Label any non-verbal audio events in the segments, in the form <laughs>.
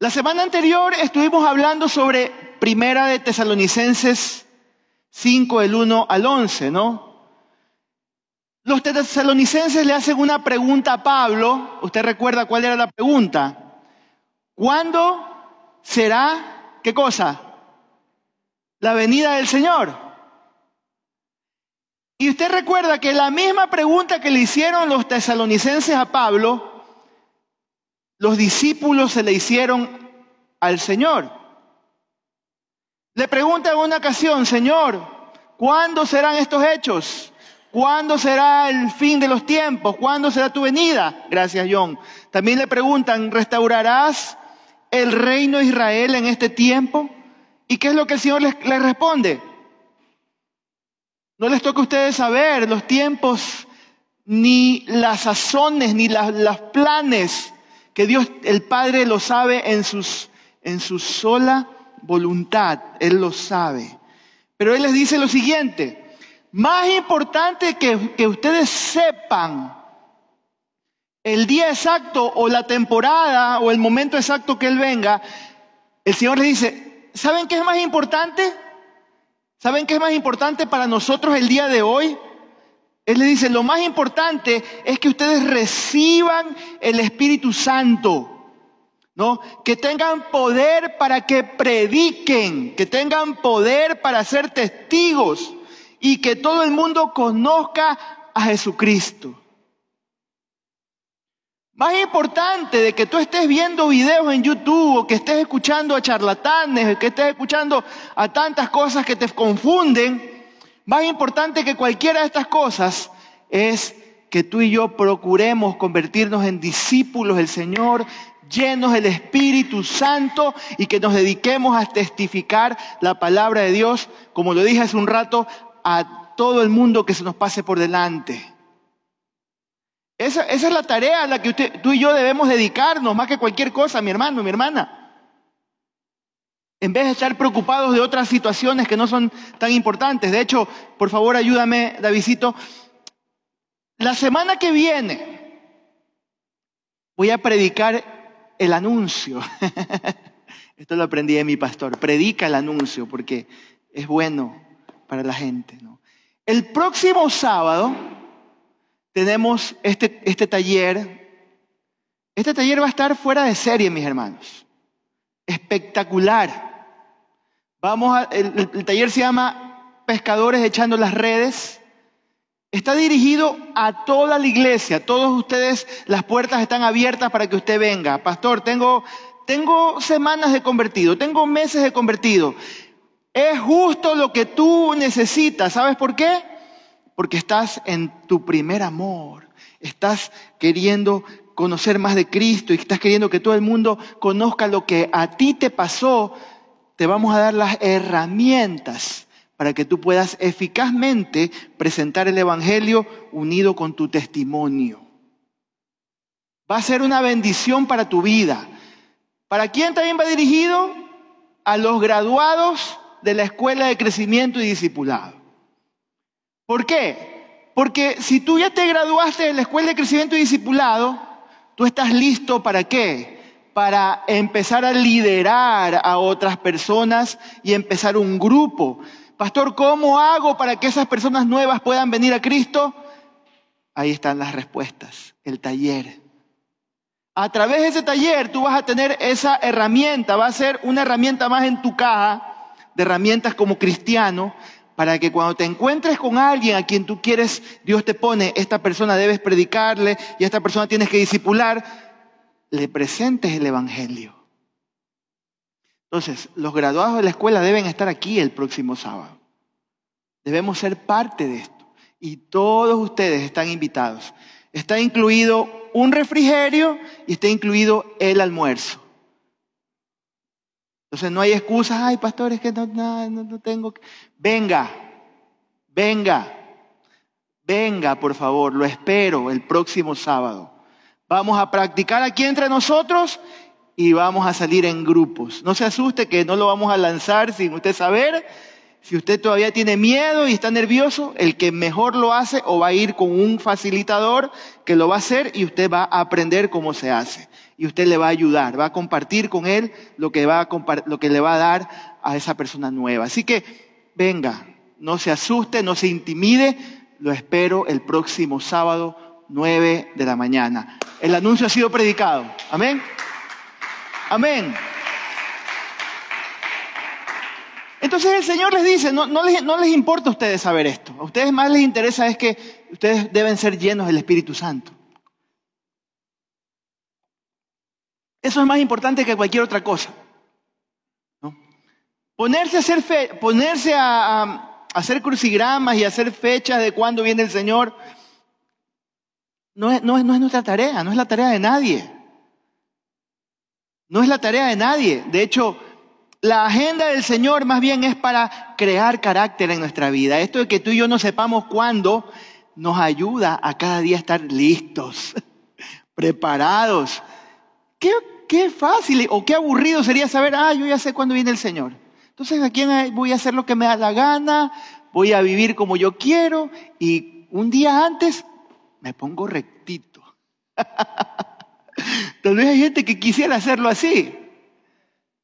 La semana anterior estuvimos hablando sobre Primera de Tesalonicenses 5, del 1 al 11, ¿no? Los tesalonicenses le hacen una pregunta a Pablo. ¿Usted recuerda cuál era la pregunta? ¿Cuándo será, qué cosa? La venida del Señor. Y usted recuerda que la misma pregunta que le hicieron los tesalonicenses a Pablo, los discípulos se le hicieron al Señor. Le pregunta en una ocasión, Señor, ¿cuándo serán estos hechos? ¿Cuándo será el fin de los tiempos? ¿Cuándo será tu venida? Gracias, John. También le preguntan, ¿restaurarás el reino de Israel en este tiempo? ¿Y qué es lo que el Señor les, responde? No les toca a ustedes saber los tiempos, ni las sazones, ni los planes que Dios el Padre lo sabe en, en su sola voluntad, Él lo sabe. Pero Él les dice lo siguiente, más importante que, que ustedes sepan el día exacto o la temporada o el momento exacto que Él venga, el Señor les dice, ¿saben qué es más importante? ¿Saben qué es más importante para nosotros el día de hoy? Él le dice, lo más importante es que ustedes reciban el Espíritu Santo, ¿no? Que tengan poder para que prediquen, que tengan poder para ser testigos y que todo el mundo conozca a Jesucristo. Más importante de que tú estés viendo videos en YouTube o que estés escuchando a charlatanes, o que estés escuchando a tantas cosas que te confunden, más importante que cualquiera de estas cosas es que tú y yo procuremos convertirnos en discípulos del Señor, llenos del Espíritu Santo y que nos dediquemos a testificar la palabra de Dios, como lo dije hace un rato, a todo el mundo que se nos pase por delante. Esa, es la tarea a la que tú y yo debemos dedicarnos, más que cualquier cosa, mi hermano, mi hermana. En vez de estar preocupados de otras situaciones que no son tan importantes. De hecho, por favor, ayúdame, Davidito. La semana que viene voy a predicar el anuncio. <laughs> Esto lo aprendí de mi pastor. Predica el anuncio porque es bueno para la gente. El próximo sábado tenemos este, este taller. Este taller va a estar fuera de serie, mis hermanos. Espectacular. Vamos a, el, el taller se llama Pescadores echando las redes. Está dirigido a toda la iglesia. Todos ustedes, las puertas están abiertas para que usted venga. Pastor, tengo, tengo semanas de convertido, tengo meses de convertido. Es justo lo que tú necesitas. ¿Sabes por qué? Porque estás en tu primer amor. Estás queriendo conocer más de Cristo y estás queriendo que todo el mundo conozca lo que a ti te pasó te vamos a dar las herramientas para que tú puedas eficazmente presentar el Evangelio unido con tu testimonio. Va a ser una bendición para tu vida. ¿Para quién también va dirigido? A los graduados de la Escuela de Crecimiento y Discipulado. ¿Por qué? Porque si tú ya te graduaste de la Escuela de Crecimiento y Discipulado, tú estás listo para qué? para empezar a liderar a otras personas y empezar un grupo. Pastor, ¿cómo hago para que esas personas nuevas puedan venir a Cristo? Ahí están las respuestas, el taller. A través de ese taller tú vas a tener esa herramienta, va a ser una herramienta más en tu caja de herramientas como cristiano, para que cuando te encuentres con alguien a quien tú quieres, Dios te pone, esta persona debes predicarle y esta persona tienes que disipular, le presentes el Evangelio. Entonces, los graduados de la escuela deben estar aquí el próximo sábado. Debemos ser parte de esto. Y todos ustedes están invitados. Está incluido un refrigerio y está incluido el almuerzo. Entonces no hay excusas, ay pastores, que no, no, no tengo. Venga, venga, venga, por favor, lo espero el próximo sábado. Vamos a practicar aquí entre nosotros y vamos a salir en grupos. No se asuste que no lo vamos a lanzar sin usted saber. Si usted todavía tiene miedo y está nervioso, el que mejor lo hace o va a ir con un facilitador que lo va a hacer y usted va a aprender cómo se hace. Y usted le va a ayudar, va a compartir con él lo que, va a lo que le va a dar a esa persona nueva. Así que venga, no se asuste, no se intimide, lo espero el próximo sábado 9 de la mañana. El anuncio ha sido predicado. Amén. Amén. Entonces el Señor les dice, no, les, no, les, importa a ustedes saber esto, a ustedes más les interesa es que ustedes deben ser llenos del Espíritu Santo. Eso es más importante que cualquier otra cosa. Ponerse, a hacer, fe, ponerse a, hacer crucigramas y hacer fechas de cuándo viene el Señor no es, no es nuestra tarea, no es la tarea de nadie. No es la tarea de nadie. De hecho, la agenda del Señor más bien es para crear carácter en nuestra vida. Esto de que tú y yo no sepamos cuándo nos ayuda a cada día estar listos, <laughs> preparados. Qué, qué fácil o qué aburrido sería saber, ah, yo ya sé cuándo viene el Señor. Entonces, ¿a quién voy a hacer lo que me da la gana? Voy a vivir como yo quiero y un día antes me pongo rectito. <laughs> Tal vez hay gente que quisiera hacerlo así.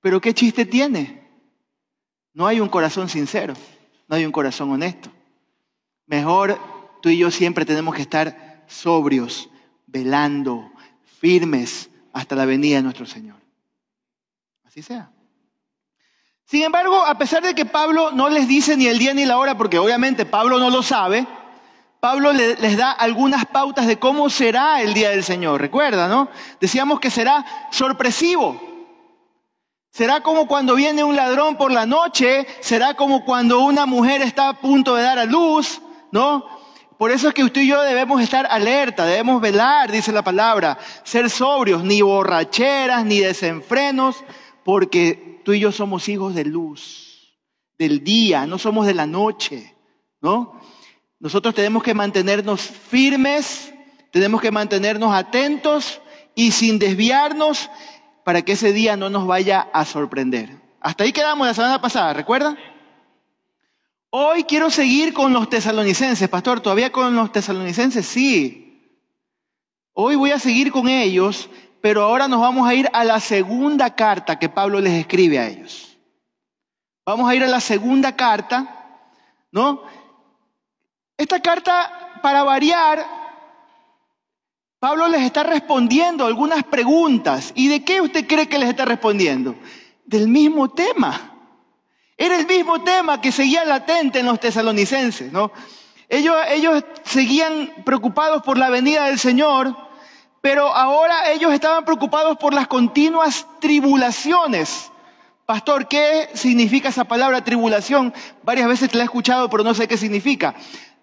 Pero ¿qué chiste tiene? No hay un corazón sincero, no hay un corazón honesto. Mejor tú y yo siempre tenemos que estar sobrios, velando, firmes hasta la venida de nuestro Señor. Así sea. Sin embargo, a pesar de que Pablo no les dice ni el día ni la hora, porque obviamente Pablo no lo sabe, Pablo les da algunas pautas de cómo será el día del Señor. Recuerda, ¿no? Decíamos que será sorpresivo. Será como cuando viene un ladrón por la noche, será como cuando una mujer está a punto de dar a luz, ¿no? Por eso es que usted y yo debemos estar alerta, debemos velar, dice la palabra, ser sobrios, ni borracheras, ni desenfrenos, porque tú y yo somos hijos de luz, del día, no somos de la noche, ¿no? Nosotros tenemos que mantenernos firmes, tenemos que mantenernos atentos y sin desviarnos para que ese día no nos vaya a sorprender. Hasta ahí quedamos la semana pasada, ¿recuerdan? Hoy quiero seguir con los tesalonicenses, pastor, todavía con los tesalonicenses, sí. Hoy voy a seguir con ellos, pero ahora nos vamos a ir a la segunda carta que Pablo les escribe a ellos. Vamos a ir a la segunda carta, ¿no? Esta carta, para variar, Pablo les está respondiendo algunas preguntas. ¿Y de qué usted cree que les está respondiendo? Del mismo tema. Era el mismo tema que seguía latente en los tesalonicenses, ¿no? Ellos, ellos seguían preocupados por la venida del Señor, pero ahora ellos estaban preocupados por las continuas tribulaciones. Pastor, ¿qué significa esa palabra tribulación? Varias veces te la he escuchado, pero no sé qué significa.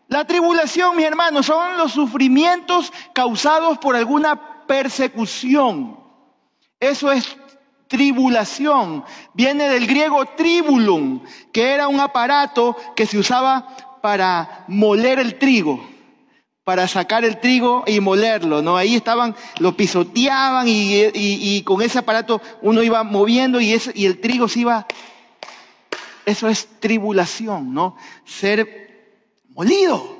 La tribulación, mis hermanos, son los sufrimientos causados por alguna persecución. Eso es tribulación. Viene del griego tribulum, que era un aparato que se usaba para moler el trigo, para sacar el trigo y molerlo, ¿no? Ahí estaban, lo pisoteaban y, con ese aparato uno iba moviendo y, el trigo se iba... Eso es tribulación, ¿no? Ser molido.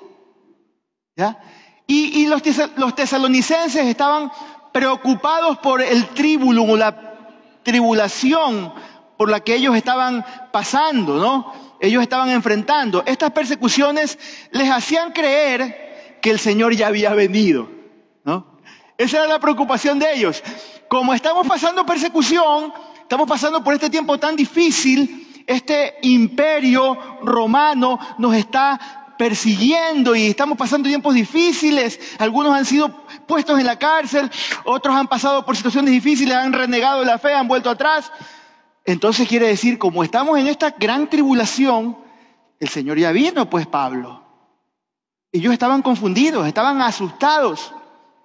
¿Ya? Y, los, tesalonicenses estaban preocupados por el tribulum o la tribulación por la que ellos estaban pasando, ¿no? Ellos estaban enfrentando. Estas persecuciones les hacían creer que el Señor ya había venido, ¿no? Esa era la preocupación de ellos. Como estamos pasando persecución, estamos pasando por este tiempo tan difícil, este imperio romano nos está persiguiendo y estamos pasando tiempos difíciles. Algunos han sido puestos en la cárcel, otros han pasado por situaciones difíciles, han renegado la fe, han vuelto atrás. Entonces quiere decir, como estamos en esta gran tribulación, el Señor ya vino, pues Pablo. Ellos estaban confundidos, estaban asustados,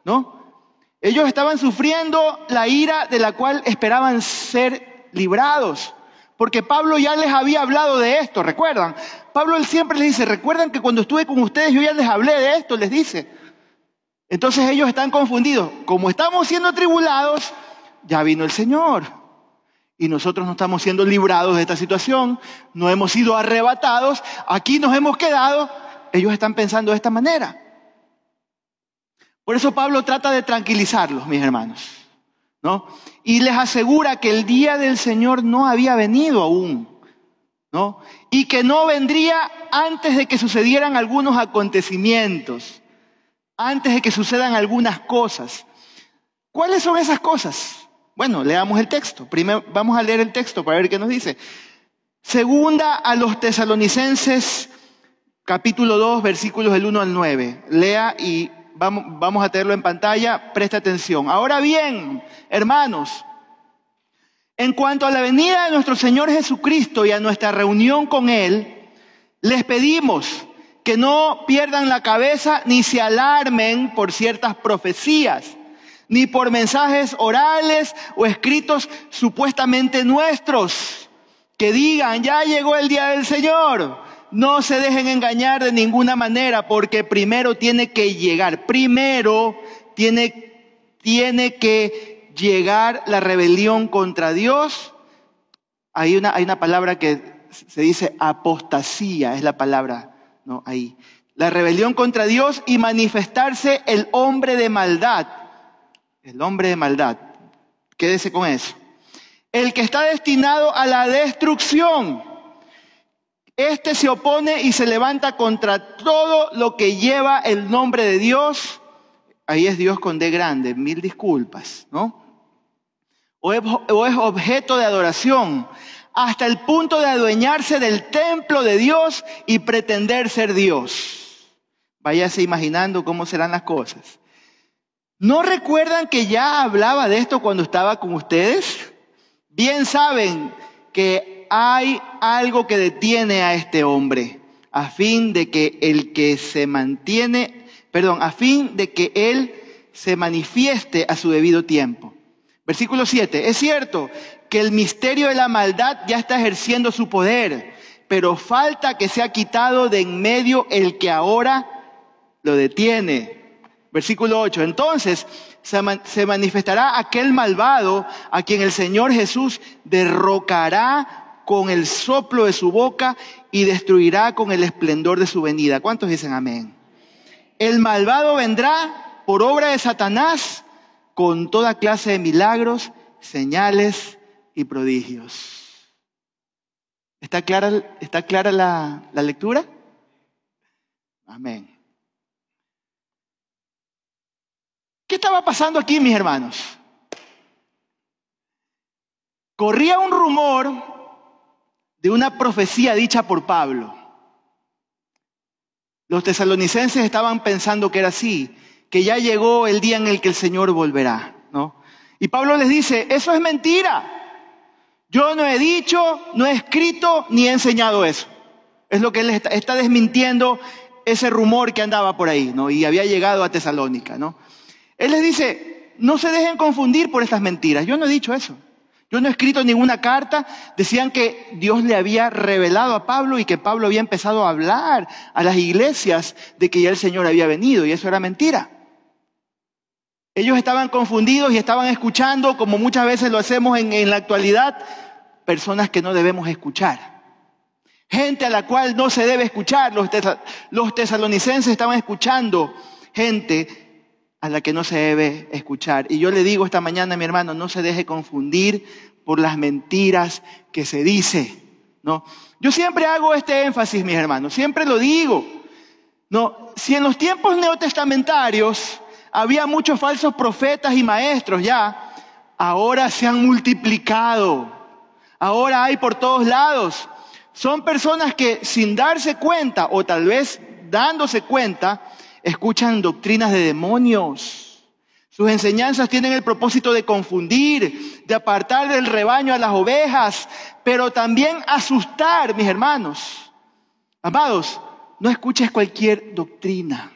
¿no? Ellos estaban sufriendo la ira de la cual esperaban ser librados. Porque Pablo ya les había hablado de esto, ¿recuerdan? Pablo siempre les dice, recuerdan que cuando estuve con ustedes yo ya les hablé de esto, les dice. Entonces ellos están confundidos. Como estamos siendo tribulados, ya vino el Señor. Y nosotros no estamos siendo librados de esta situación, no hemos sido arrebatados, aquí nos hemos quedado. Ellos están pensando de esta manera. Por eso Pablo trata de tranquilizarlos, mis hermanos. ¿no? Y les asegura que el día del Señor no había venido aún, Y que no vendría antes de que sucedieran algunos acontecimientos, antes de que sucedan algunas cosas. ¿Cuáles son esas cosas? Bueno, leamos el texto. Primero vamos a leer el texto para ver qué nos dice. Segunda a los tesalonicenses, capítulo 2, versículos del 1 al 9. Lea y vamos a tenerlo en pantalla, presta atención. Ahora bien, hermanos, en cuanto a la venida de nuestro Señor Jesucristo y a nuestra reunión con Él, les pedimos que no pierdan la cabeza ni se alarmen por ciertas profecías ni por mensajes orales o escritos supuestamente nuestros, que digan, ya llegó el día del Señor. No se dejen engañar de ninguna manera, porque primero tiene que llegar, primero tiene, tiene que llegar la rebelión contra Dios. Hay una, hay una palabra que se dice apostasía, es la palabra, ¿no? Ahí. La rebelión contra Dios y manifestarse el hombre de maldad el hombre de maldad. Quédese con eso. El que está destinado a la destrucción. Este se opone y se levanta contra todo lo que lleva el nombre de Dios. Ahí es Dios con D grande, mil disculpas, ¿no? O es, objeto de adoración, hasta el punto de adueñarse del templo de Dios y pretender ser Dios. Váyase imaginando cómo serán las cosas. ¿No recuerdan que ya hablaba de esto cuando estaba con ustedes? Bien saben que hay algo que detiene a este hombre, a fin de que el que se mantiene, perdón, a fin de que él se manifieste a su debido tiempo. Versículo 7. Es cierto que el misterio de la maldad ya está ejerciendo su poder, pero falta que sea quitado de en medio el que ahora lo detiene Versículo 8. Entonces se manifestará aquel malvado a quien el Señor Jesús derrocará con el soplo de su boca y destruirá con el esplendor de su venida. ¿Cuántos dicen amén? El malvado vendrá por obra de Satanás con toda clase de milagros, señales y prodigios. ¿Está clara, está clara la, la lectura? Amén. ¿Qué estaba pasando aquí, mis hermanos? Corría un rumor de una profecía dicha por Pablo. Los tesalonicenses estaban pensando que era así, que ya llegó el día en el que el Señor volverá, ¿no? Y Pablo les dice, eso es mentira. Yo no he dicho, no he escrito, ni he enseñado eso. Es lo que él está, está desmintiendo ese rumor que andaba por ahí, ¿no? Y había llegado a Tesalónica, ¿no? Él les dice, no se dejen confundir por estas mentiras. Yo no he dicho eso. Yo no he escrito ninguna carta. Decían que Dios le había revelado a Pablo y que Pablo había empezado a hablar a las iglesias de que ya el Señor había venido y eso era mentira. Ellos estaban confundidos y estaban escuchando, como muchas veces lo hacemos en, la actualidad, personas que no debemos escuchar. Gente a la cual no se debe escuchar. Los, los tesalonicenses estaban escuchando gente a la que no se debe escuchar. Y yo le digo esta mañana, mi hermano, no se deje confundir por las mentiras que se dice. ¿no? Yo siempre hago este énfasis, mis hermanos, siempre lo digo. No, si en los tiempos neotestamentarios había muchos falsos profetas y maestros ya, ahora se han multiplicado. Ahora hay por todos lados. Son personas que sin darse cuenta o tal vez dándose cuenta, escuchan doctrinas de demonios. Sus enseñanzas tienen el propósito de confundir, de apartar del rebaño a las ovejas, pero también asustar, mis hermanos. Amados, no escuches cualquier doctrina.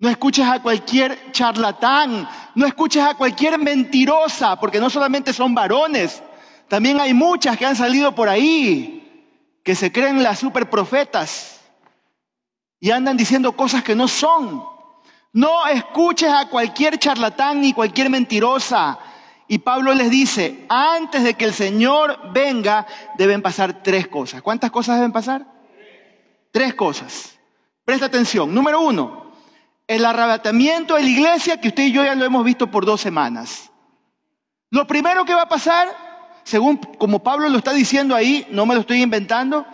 No escuches a cualquier charlatán, no escuches a cualquier mentirosa, porque no solamente son varones, también hay muchas que han salido por ahí, que se creen las superprofetas y andan diciendo cosas que no son. No escuches a cualquier charlatán ni cualquier mentirosa. Y Pablo les dice, antes de que el Señor venga, deben pasar tres cosas. ¿Cuántas cosas deben pasar? Tres cosas. Presta atención. Número uno, el arrebatamiento de la iglesia, que usted y yo ya lo hemos visto por dos semanas. Lo primero que va a pasar, según como Pablo lo está diciendo ahí, no me lo estoy inventando,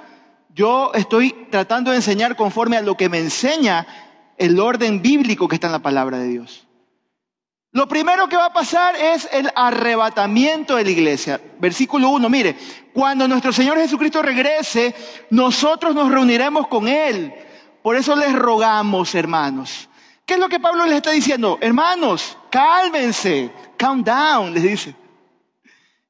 yo estoy tratando de enseñar conforme a lo que me enseña el orden bíblico que está en la palabra de Dios. Lo primero que va a pasar es el arrebatamiento de la iglesia. Versículo 1, mire, cuando nuestro Señor Jesucristo regrese, nosotros nos reuniremos con Él. Por eso les rogamos, hermanos. ¿Qué es lo que Pablo les está diciendo? Hermanos, cálmense, calm down, les dice.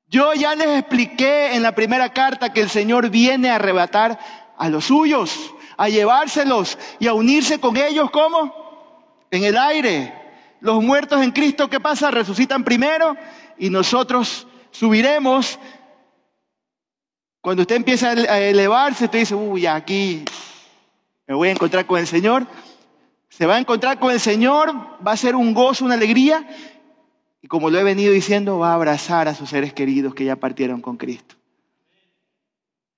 Yo ya les expliqué en la primera carta que el Señor viene a arrebatar a los suyos, a llevárselos y a unirse con ellos, ¿cómo? En el aire. Los muertos en Cristo, ¿qué pasa? Resucitan primero y nosotros subiremos. Cuando usted empieza a elevarse, usted dice, uy, aquí me voy a encontrar con el Señor. Se va a encontrar con el Señor, va a ser un gozo, una alegría, y como lo he venido diciendo, va a abrazar a sus seres queridos que ya partieron con Cristo.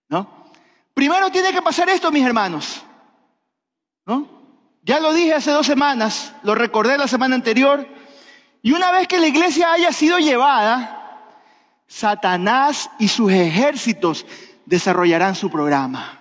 ¿No? Primero tiene que pasar esto, mis hermanos. ¿No? Ya lo dije hace dos semanas, lo recordé la semana anterior, y una vez que la iglesia haya sido llevada, Satanás y sus ejércitos desarrollarán su programa.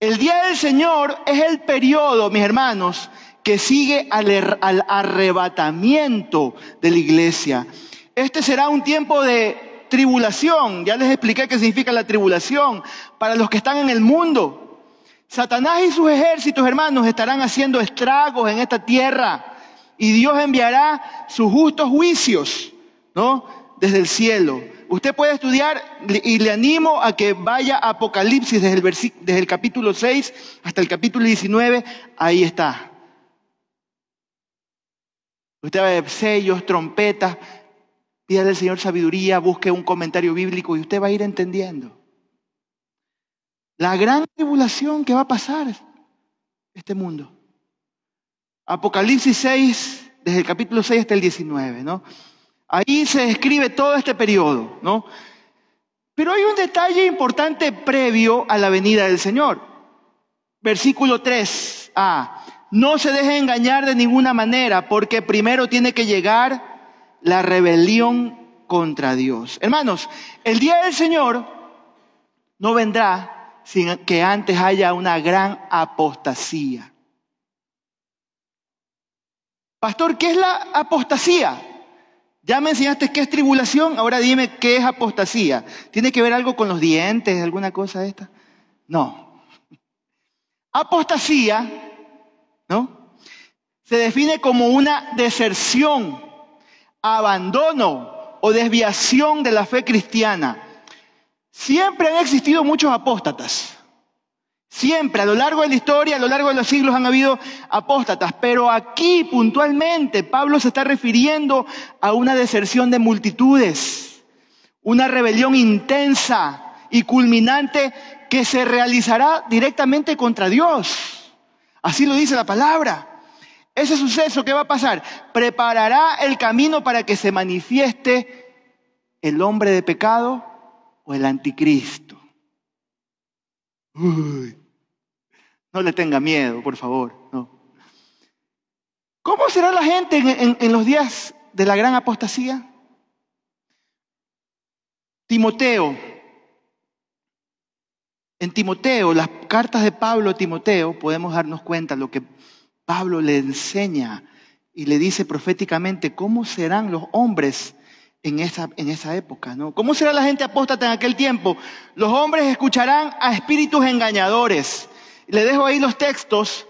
El día del Señor es el periodo, mis hermanos, que sigue al, al, arrebatamiento de la iglesia. Este será un tiempo de tribulación. Ya les expliqué qué significa la tribulación para los que están en el mundo. Satanás y sus ejércitos, hermanos, estarán haciendo estragos en esta tierra y Dios enviará sus justos juicios, ¿no? Desde el cielo. Usted puede estudiar y le animo a que vaya a Apocalipsis desde el, desde el capítulo 6 hasta el capítulo 19. Ahí está. Usted va a ver sellos, trompetas. Pídale al Señor sabiduría, busque un comentario bíblico y usted va a ir entendiendo. La gran tribulación que va a pasar este mundo. Apocalipsis 6, desde el capítulo 6 hasta el 19, ¿no? Ahí se describe todo este periodo, ¿no? Pero hay un detalle importante previo a la venida del Señor. Versículo 3. a no se deje engañar de ninguna manera, porque primero tiene que llegar la rebelión contra Dios. Hermanos, el día del Señor no vendrá sin que antes haya una gran apostasía. Pastor, ¿qué es la apostasía? Ya me enseñaste qué es tribulación, ahora dime qué es apostasía. ¿Tiene que ver algo con los dientes, alguna cosa de esta? No. Apostasía, ¿no? Se define como una deserción, abandono o desviación de la fe cristiana. Siempre han existido muchos apóstatas. Siempre, a lo largo de la historia, a lo largo de los siglos han habido apóstatas, pero aquí puntualmente Pablo se está refiriendo a una deserción de multitudes, una rebelión intensa y culminante que se realizará directamente contra Dios. Así lo dice la palabra. Ese suceso que va a pasar preparará el camino para que se manifieste el hombre de pecado o el anticristo. No le tenga miedo, por favor. No. ¿Cómo será la gente en, en los días de la gran apostasía? Timoteo. En Timoteo, las cartas de Pablo a Timoteo, podemos darnos cuenta de lo que Pablo le enseña y le dice proféticamente cómo serán los hombres en esa, en esa época, ¿no? ¿Cómo será la gente apóstata en aquel tiempo? Los hombres escucharán a espíritus engañadores le dejo ahí los textos.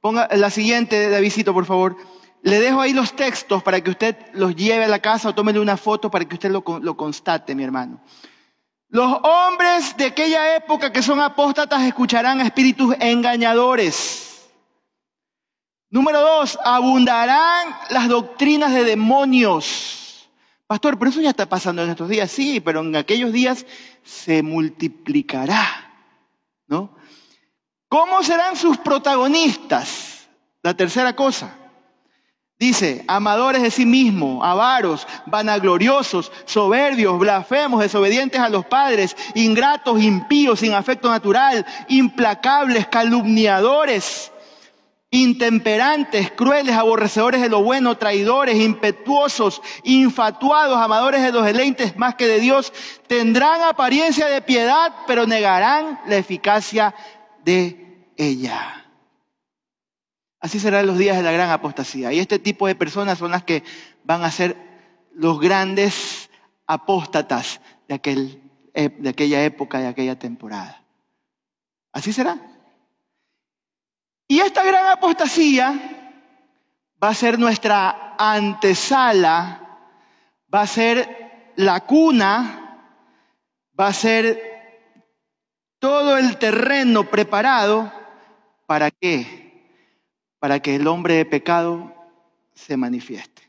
Ponga la siguiente, Davidito, por favor. Le dejo ahí los textos para que usted los lleve a la casa o tómele una foto para que usted lo, lo constate, mi hermano. Los hombres de aquella época que son apóstatas escucharán a espíritus engañadores. Número dos, abundarán las doctrinas de demonios. Pastor, pero eso ya está pasando en estos días, sí, pero en aquellos días se multiplicará, ¿no? ¿Cómo serán sus protagonistas? La tercera cosa. Dice, amadores de sí mismos, avaros, vanagloriosos, soberbios, blasfemos, desobedientes a los padres, ingratos, impíos, sin afecto natural, implacables, calumniadores, intemperantes, crueles, aborrecedores de lo bueno, traidores, impetuosos, infatuados, amadores de los deleites más que de Dios, tendrán apariencia de piedad, pero negarán la eficacia de ella. Así serán los días de la gran apostasía. Y este tipo de personas son las que van a ser los grandes apóstatas de, eh, de aquella época, de aquella temporada. Así será. Y esta gran apostasía va a ser nuestra antesala, va a ser la cuna, va a ser todo el terreno preparado para qué? Para que el hombre de pecado se manifieste.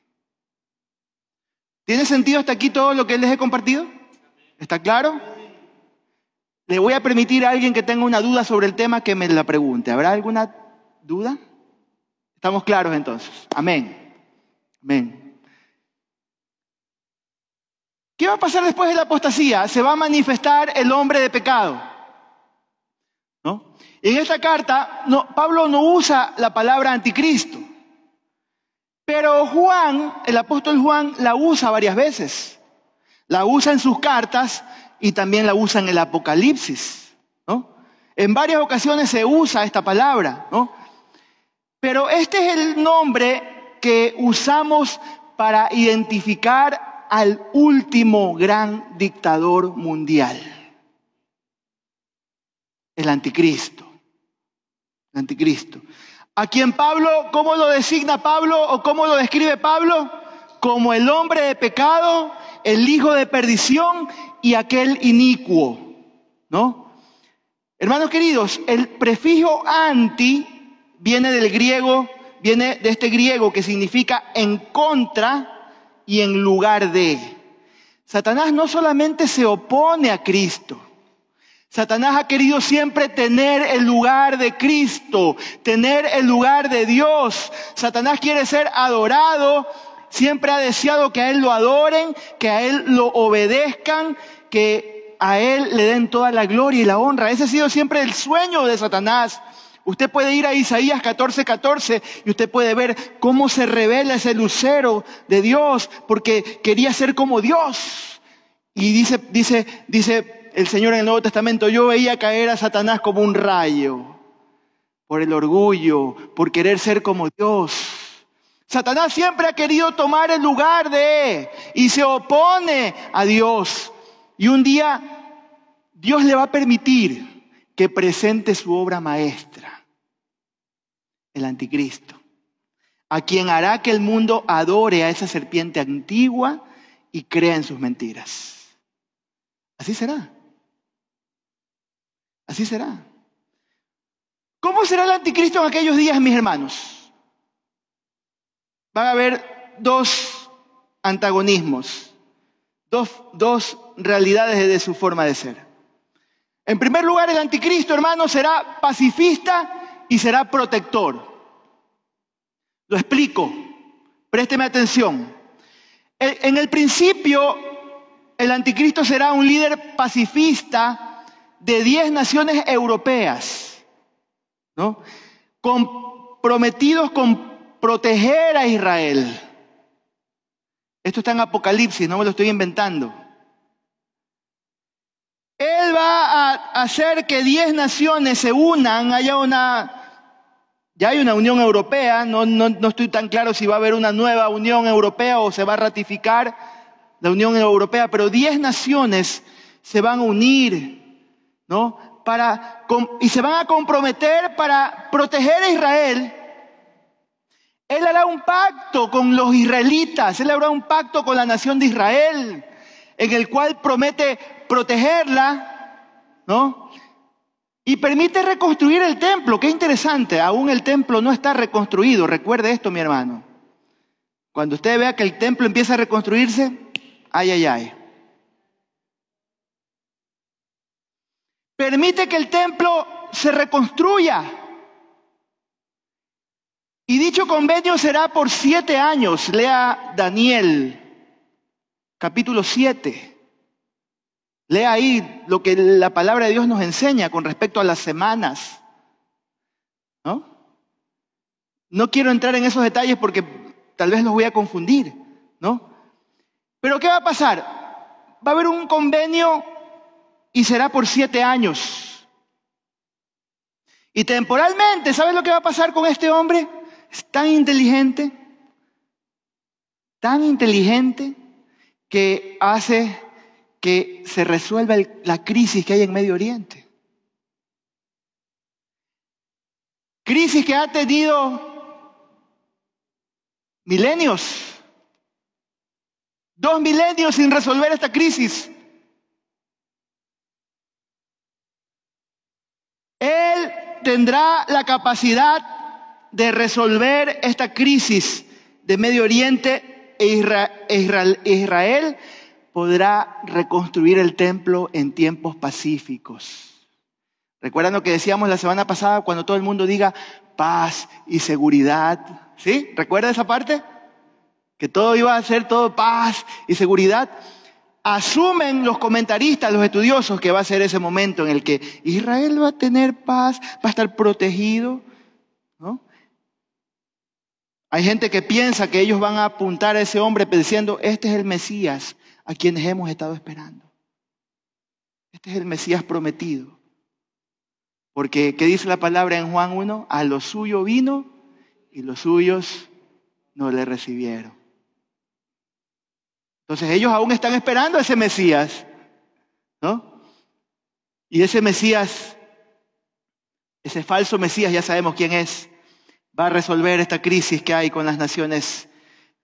¿Tiene sentido hasta aquí todo lo que les he compartido? ¿Está claro? Le voy a permitir a alguien que tenga una duda sobre el tema que me la pregunte. ¿Habrá alguna duda? ¿Estamos claros entonces? Amén. Amén. ¿Qué va a pasar después de la apostasía? Se va a manifestar el hombre de pecado. ¿No? En esta carta, Pablo no usa la palabra anticristo, pero Juan, el apóstol Juan, la usa varias veces. La usa en sus cartas y también la usa en el Apocalipsis. ¿no? En varias ocasiones se usa esta palabra. ¿no? Pero este es el nombre que usamos para identificar al último gran dictador mundial. El anticristo. El anticristo. A quien Pablo, ¿cómo lo designa Pablo o cómo lo describe Pablo? Como el hombre de pecado, el hijo de perdición y aquel inicuo, ¿no? Hermanos queridos, el prefijo anti viene del griego, viene de este griego que significa en contra y en lugar de. Satanás no solamente se opone a Cristo, Satanás ha querido siempre tener el lugar de Cristo, tener el lugar de Dios. Satanás quiere ser adorado, siempre ha deseado que a Él lo adoren, que a Él lo obedezcan, que a Él le den toda la gloria y la honra. Ese ha sido siempre el sueño de Satanás. Usted puede ir a Isaías 14, 14 y usted puede ver cómo se revela ese lucero de Dios porque quería ser como Dios. Y dice, dice, dice el Señor en el Nuevo Testamento, yo veía caer a Satanás como un rayo, por el orgullo, por querer ser como Dios. Satanás siempre ha querido tomar el lugar de y se opone a Dios. Y un día Dios le va a permitir que presente su obra maestra, el anticristo, a quien hará que el mundo adore a esa serpiente antigua y crea en sus mentiras. Así será. Así será. ¿Cómo será el anticristo en aquellos días, mis hermanos? Van a haber dos antagonismos, dos, dos realidades de su forma de ser. En primer lugar, el anticristo, hermano, será pacifista y será protector. Lo explico, présteme atención. En el principio, el anticristo será un líder pacifista de 10 naciones europeas, ¿no? comprometidos con proteger a Israel. Esto está en Apocalipsis, no me lo estoy inventando. Él va a hacer que 10 naciones se unan, haya una, ya hay una Unión Europea, no, no, no estoy tan claro si va a haber una nueva Unión Europea o se va a ratificar la Unión Europea, pero 10 naciones se van a unir ¿no? Para, y se van a comprometer para proteger a Israel. Él hará un pacto con los israelitas, él hará un pacto con la nación de Israel, en el cual promete protegerla, ¿no? Y permite reconstruir el templo. Qué interesante, aún el templo no está reconstruido. Recuerde esto, mi hermano. Cuando usted vea que el templo empieza a reconstruirse, ay, ay, ay. Permite que el templo se reconstruya. Y dicho convenio será por siete años. Lea Daniel, capítulo 7. Lea ahí lo que la palabra de Dios nos enseña con respecto a las semanas. ¿No? No quiero entrar en esos detalles porque tal vez los voy a confundir, ¿no? Pero ¿qué va a pasar? Va a haber un convenio y será por siete años. Y temporalmente, ¿sabes lo que va a pasar con este hombre? Es tan inteligente, tan inteligente, que hace que se resuelva la crisis que hay en Medio Oriente. Crisis que ha tenido milenios, dos milenios sin resolver esta crisis. Él tendrá la capacidad de resolver esta crisis de Medio Oriente e Israel, Israel podrá reconstruir el templo en tiempos pacíficos. ¿Recuerdan lo que decíamos la semana pasada cuando todo el mundo diga paz y seguridad? ¿Sí? ¿Recuerda esa parte? Que todo iba a ser todo paz y seguridad. Asumen los comentaristas, los estudiosos, que va a ser ese momento en el que Israel va a tener paz, va a estar protegido. ¿no? Hay gente que piensa que ellos van a apuntar a ese hombre diciendo, este es el Mesías a quienes hemos estado esperando. Este es el Mesías prometido. Porque, ¿qué dice la palabra en Juan 1? A lo suyo vino y los suyos no le recibieron. Entonces ellos aún están esperando a ese Mesías, ¿no? Y ese Mesías, ese falso Mesías, ya sabemos quién es, va a resolver esta crisis que hay con las naciones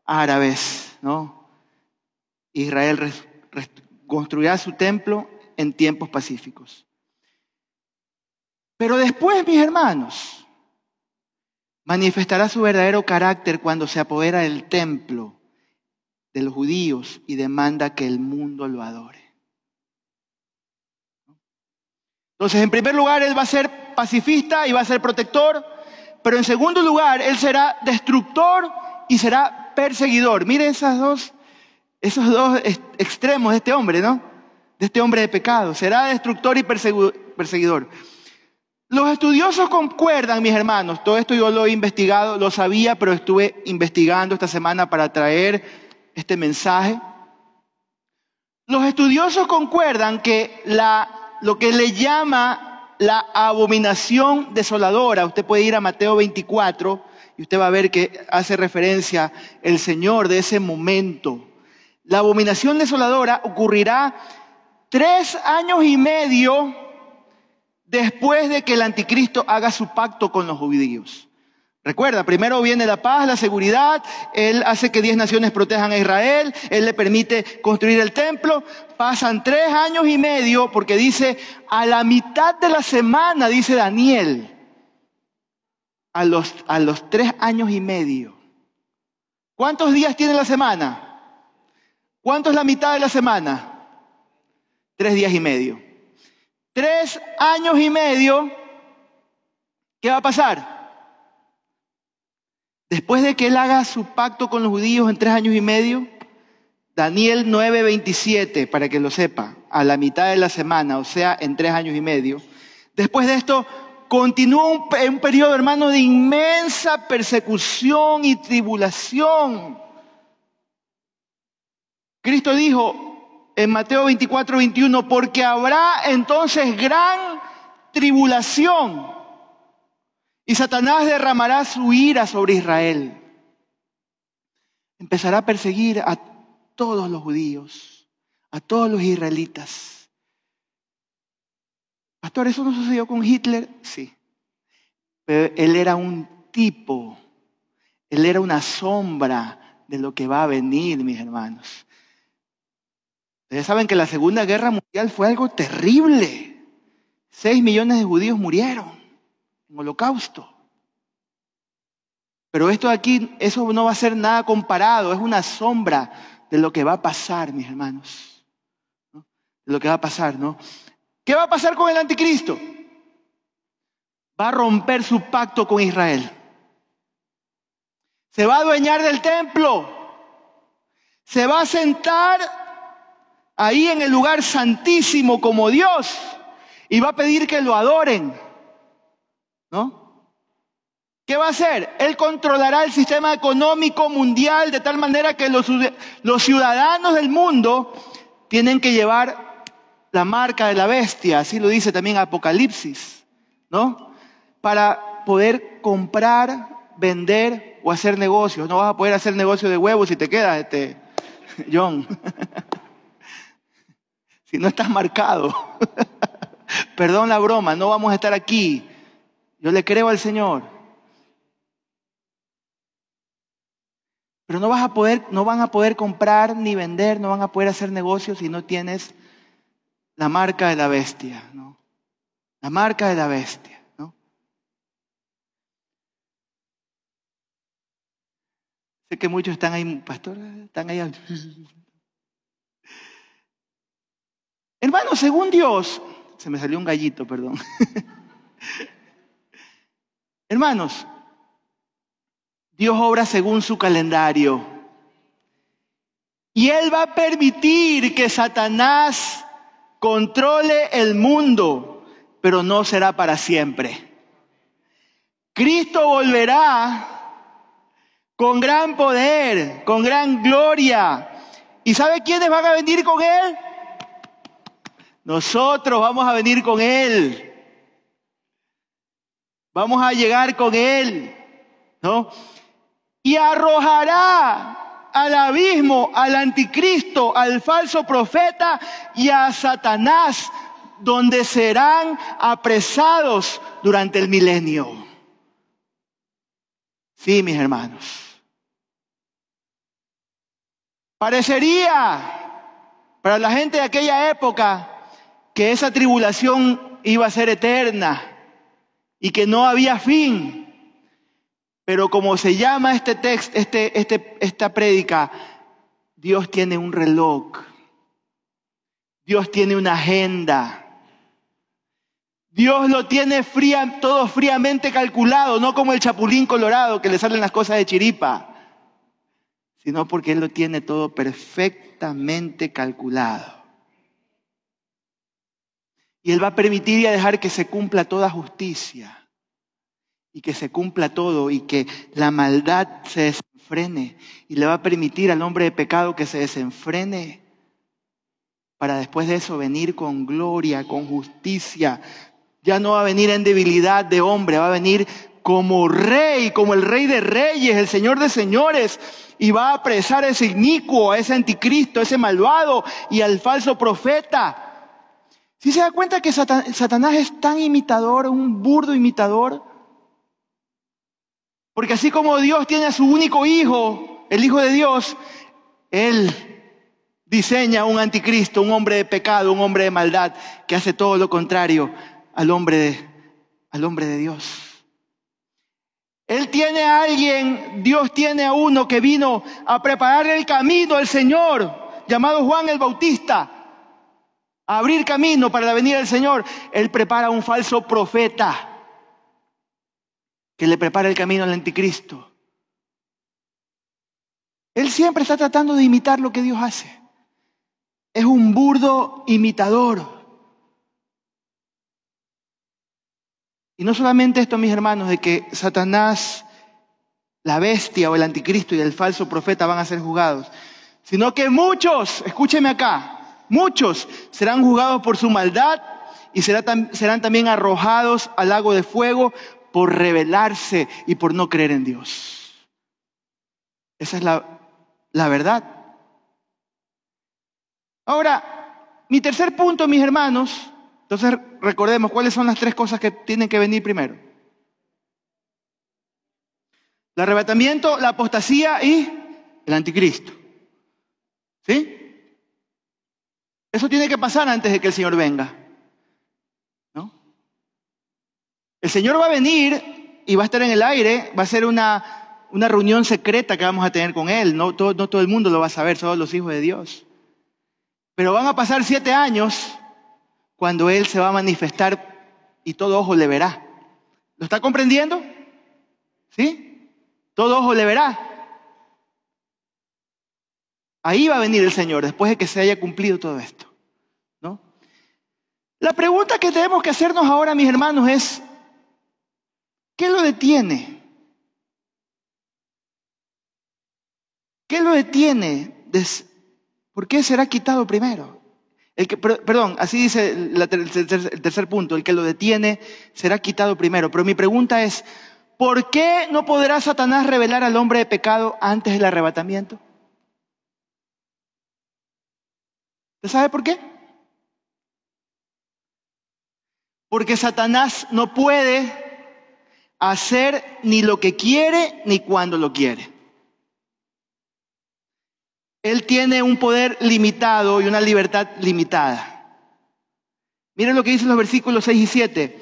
árabes, ¿no? Israel construirá su templo en tiempos pacíficos. Pero después, mis hermanos, manifestará su verdadero carácter cuando se apodera del templo de los judíos y demanda que el mundo lo adore. Entonces, en primer lugar, él va a ser pacifista y va a ser protector, pero en segundo lugar, él será destructor y será perseguidor. Mire esas dos, esos dos extremos de este hombre, ¿no? De este hombre de pecado. Será destructor y perseguidor. Los estudiosos concuerdan, mis hermanos, todo esto yo lo he investigado, lo sabía, pero estuve investigando esta semana para traer este mensaje. Los estudiosos concuerdan que lo que le llama la abominación desoladora, usted puede ir a Mateo 24 y usted va a ver que hace referencia el Señor de ese momento. La abominación desoladora ocurrirá tres años y medio después de que el anticristo haga su pacto con los judíos. Recuerda, primero viene la paz, la seguridad, Él hace que diez naciones protejan a Israel, Él le permite construir el templo, pasan tres años y medio, porque dice, a la mitad de la semana, dice Daniel, a los, a los tres años y medio. ¿Cuántos días tiene la semana? ¿Cuánto es la mitad de la semana? Tres días y medio tres años y medio, ¿qué va a pasar? Después de que él haga su pacto con los judíos en tres años y medio, Daniel 9:27, para que lo sepa, a la mitad de la semana, o sea, en tres años y medio, después de esto continúa un, un periodo, hermano, de inmensa persecución y tribulación. Cristo dijo, en Mateo 24, 21, porque habrá entonces gran tribulación y Satanás derramará su ira sobre Israel. Empezará a perseguir a todos los judíos, a todos los israelitas. Pastor, ¿eso no sucedió con Hitler? Sí. Pero él era un tipo, él era una sombra de lo que va a venir, mis hermanos. Ustedes saben que la Segunda Guerra Mundial fue algo terrible. Seis millones de judíos murieron en holocausto. Pero esto aquí, eso no va a ser nada comparado, es una sombra de lo que va a pasar, mis hermanos. De lo que va a pasar, ¿no? ¿Qué va a pasar con el anticristo? Va a romper su pacto con Israel. Se va a adueñar del templo. Se va a sentar ahí en el lugar santísimo como Dios y va a pedir que lo adoren. ¿No? ¿Qué va a hacer? Él controlará el sistema económico mundial de tal manera que los, ciudadanos del mundo tienen que llevar la marca de la bestia, así lo dice también Apocalipsis, ¿no? Para poder comprar, vender o hacer negocios. No vas a poder hacer negocio de huevos si te quedas, este, <laughs> John. Si no estás marcado. <laughs> Perdón la broma, no vamos a estar aquí. Yo le creo al Señor. Pero no vas a poder, no van a poder comprar ni vender, no van a poder hacer negocios si no tienes la marca de la bestia, ¿no? La marca de la bestia. Sé que muchos están ahí, pastor, están ahí. <laughs> Hermano, según Dios, se me salió un gallito, perdón. <laughs> Hermanos, Dios obra según su calendario. Y Él va a permitir que Satanás controle el mundo, pero no será para siempre. Cristo volverá con gran poder, con gran gloria. ¿Y sabe quiénes van a venir con Él? Nosotros vamos a venir con Él. Vamos a llegar con Él, ¿no? Y arrojará al abismo, al anticristo, al falso profeta y a Satanás, donde serán apresados durante el milenio. Sí, mis hermanos. Parecería para la gente de aquella época que esa tribulación iba a ser eterna y que no había fin. Pero como se llama este texto, este, este, esta prédica, Dios tiene un reloj. Dios tiene una agenda. Dios lo tiene todo fríamente calculado, no como el chapulín colorado que le salen las cosas de chiripa, sino porque Él lo tiene todo perfectamente calculado. Y Él va a permitir y a dejar que se cumpla toda justicia y que se cumpla todo y que la maldad se desenfrene y le va a permitir al hombre de pecado que se desenfrene para después de eso venir con gloria, con justicia. Ya no va a venir en debilidad de hombre, va a venir como rey, como el rey de reyes, el señor de señores, y va a apresar a ese inicuo, a ese anticristo, a ese malvado y al falso profeta si se da cuenta que Satanás es tan imitador, un burdo imitador? Porque así como Dios tiene a su único hijo, el Hijo de Dios, Él diseña un anticristo, un hombre de pecado, un hombre de maldad, que hace todo lo contrario al hombre de, al hombre de Dios. Él tiene a alguien, Dios tiene a uno que vino a preparar el camino al Señor, llamado Juan el Bautista abrir camino para la venida del Señor, Él prepara un falso profeta que le prepara el camino al anticristo. Él siempre está tratando de imitar lo que Dios hace. Es un burdo imitador. Y no solamente esto, mis hermanos, de que Satanás, la bestia o el anticristo y el falso profeta van a ser juzgados, sino que muchos, escúcheme acá, Muchos serán juzgados por su maldad y serán también arrojados al lago de fuego por rebelarse y por no creer en Dios. Esa es la, la verdad. Ahora, mi tercer punto, mis hermanos, entonces recordemos cuáles son las tres cosas que tienen que venir primero. El arrebatamiento, la apostasía y el anticristo. ¿Sí? Eso tiene que pasar antes de que el Señor venga. ¿No? El Señor va a venir y va a estar en el aire, va a ser una, una reunión secreta que vamos a tener con Él. No todo, no todo el mundo lo va a saber, solo los hijos de Dios. Pero van a pasar siete años cuando Él se va a manifestar y todo ojo le verá. ¿Lo está comprendiendo? ¿Sí? Todo ojo le verá. Ahí va a venir el Señor después de que se haya cumplido todo esto. ¿no? La pregunta que tenemos que hacernos ahora, mis hermanos, es, ¿qué lo detiene? ¿Qué lo detiene? ¿Por qué será quitado primero? El que, perdón, así dice el tercer, punto, el que lo detiene será quitado primero. Pero mi pregunta es, ¿por qué no podrá Satanás revelar al hombre de pecado antes del arrebatamiento? ¿Usted sabe por qué? Porque Satanás no puede hacer ni lo que quiere ni cuando lo quiere. Él tiene un poder limitado y una libertad limitada. Miren lo que dicen los versículos 6 y 7.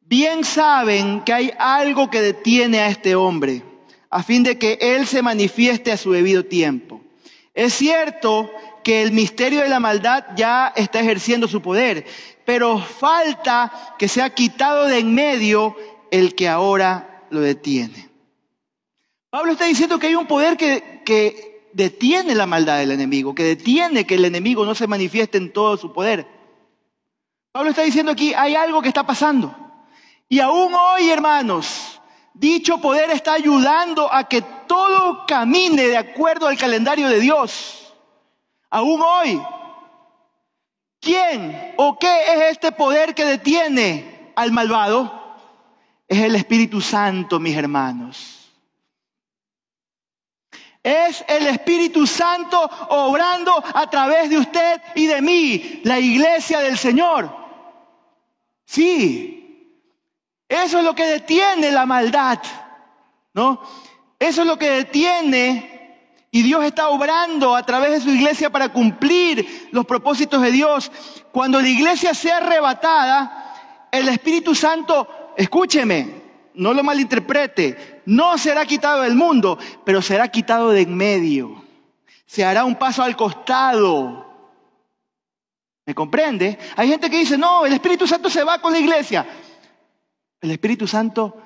Bien saben que hay algo que detiene a este hombre, a fin de que él se manifieste a su debido tiempo. Es cierto que el misterio de la maldad ya está ejerciendo su poder, pero falta que sea quitado de en medio el que ahora lo detiene. Pablo está diciendo que hay un poder que, que detiene la maldad del enemigo, que detiene que el enemigo no se manifieste en todo su poder. Pablo está diciendo aquí, hay algo que está pasando. Y aún hoy, hermanos, dicho poder está ayudando a que todo camine de acuerdo al calendario de Dios. Aún hoy. ¿Quién o qué es este poder que detiene al malvado? Es el Espíritu Santo, mis hermanos. Es el Espíritu Santo obrando a través de usted y de mí, la iglesia del Señor. Sí, eso es lo que detiene la maldad, ¿no? Eso es lo que detiene y Dios está obrando a través de su iglesia para cumplir los propósitos de Dios. Cuando la iglesia sea arrebatada, el Espíritu Santo, escúcheme, no lo malinterprete, no será quitado del mundo, pero será quitado de en medio. Se hará un paso al costado. ¿Me comprende? Hay gente que dice, no, el Espíritu Santo se va con la iglesia. El Espíritu Santo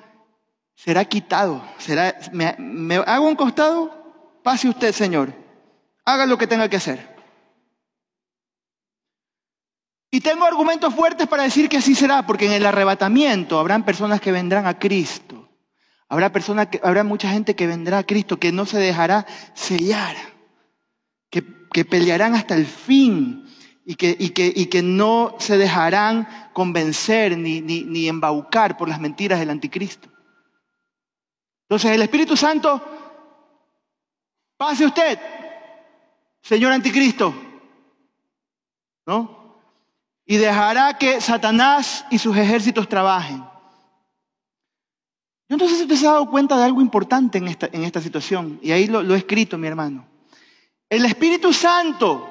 será quitado. Será, me, me hago un costado, pase usted, Señor. Haga lo que tenga que hacer. Y tengo argumentos fuertes para decir que así será, porque en el arrebatamiento habrán personas que vendrán a Cristo. Habrá, personas que, habrá mucha gente que vendrá a Cristo que no se dejará sellar, que, que pelearán hasta el fin y que, y, que, y que, no se dejarán convencer ni, ni, ni embaucar por las mentiras del anticristo. Entonces el Espíritu Santo, pase usted, Señor anticristo, ¿no? y dejará que Satanás y sus ejércitos trabajen. Yo no sé si usted se ha dado cuenta de algo importante en esta, en esta situación, y ahí lo, lo he escrito, mi hermano. El Espíritu Santo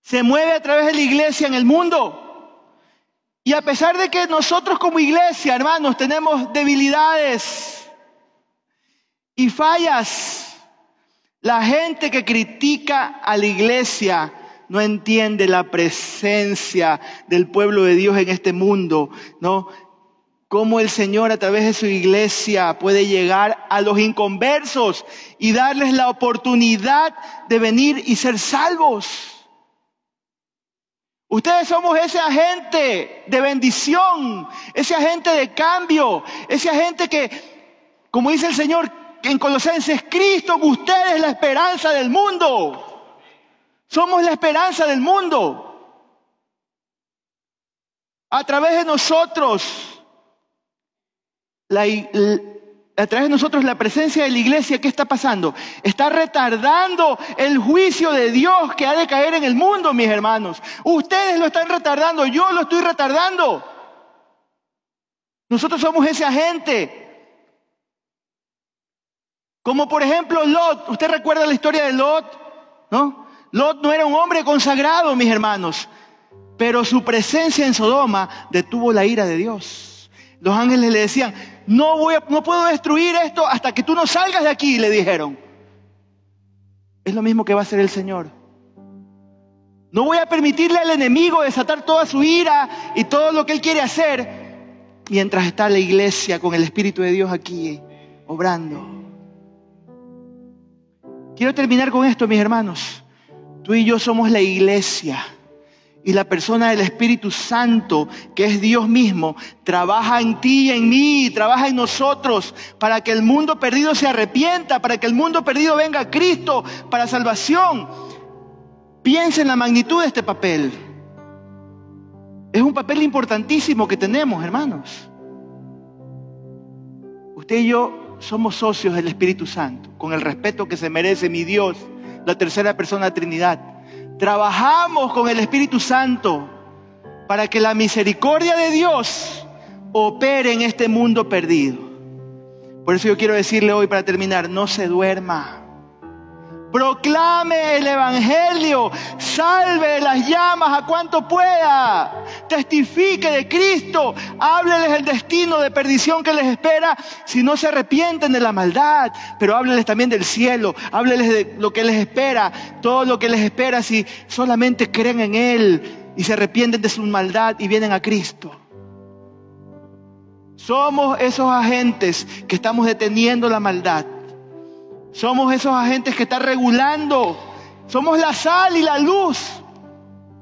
se mueve a través de la iglesia en el mundo. Y a pesar de que nosotros como iglesia, hermanos, tenemos debilidades y fallas, la gente que critica a la iglesia no entiende la presencia del pueblo de Dios en este mundo, ¿no? Cómo el Señor a través de su iglesia puede llegar a los inconversos y darles la oportunidad de venir y ser salvos. Ustedes somos ese agente de bendición, ese agente de cambio, ese agente que, como dice el Señor en Colosenses, Cristo, usted es la esperanza del mundo. Somos la esperanza del mundo. A través de nosotros, a través de nosotros la presencia de la iglesia, ¿qué está pasando? Está retardando el juicio de Dios que ha de caer en el mundo, mis hermanos. Ustedes lo están retardando, yo lo estoy retardando. Nosotros somos ese agente. Como por ejemplo Lot, ¿usted recuerda la historia de Lot? ¿No? Lot no era un hombre consagrado, mis hermanos, pero su presencia en Sodoma detuvo la ira de Dios. Los ángeles le decían, no, voy no puedo destruir esto hasta que tú no salgas de aquí, le dijeron. Es lo mismo que va a hacer el Señor. No voy a permitirle al enemigo desatar toda su ira y todo lo que él quiere hacer mientras está la iglesia con el Espíritu de Dios aquí obrando. Quiero terminar con esto, mis hermanos. Tú y yo somos la iglesia. y la persona del Espíritu Santo, que es Dios mismo, trabaja en ti y en mí, trabaja en nosotros, para que el mundo perdido se arrepienta, para que el mundo perdido venga a Cristo para salvación. Piensa en la magnitud de este papel. Es un papel importantísimo que tenemos, hermanos. Usted y yo somos socios del Espíritu Santo, con el respeto que se merece mi Dios, la tercera persona de la Trinidad. Trabajamos con el Espíritu Santo para que la misericordia de Dios opere en este mundo perdido. Por eso yo quiero decirle hoy para terminar, no se duerma. Proclame el Evangelio, salve las llamas a cuanto pueda, testifique de Cristo, hábleles el destino de perdición que les espera si no se arrepienten de la maldad, pero hábleles también del cielo, hábleles de lo que les espera, todo lo que les espera si solamente creen en Él y se arrepienten de su maldad y vienen a Cristo. Somos esos agentes que estamos deteniendo la maldad. Somos esos agentes que están regulando. Somos la sal y la luz.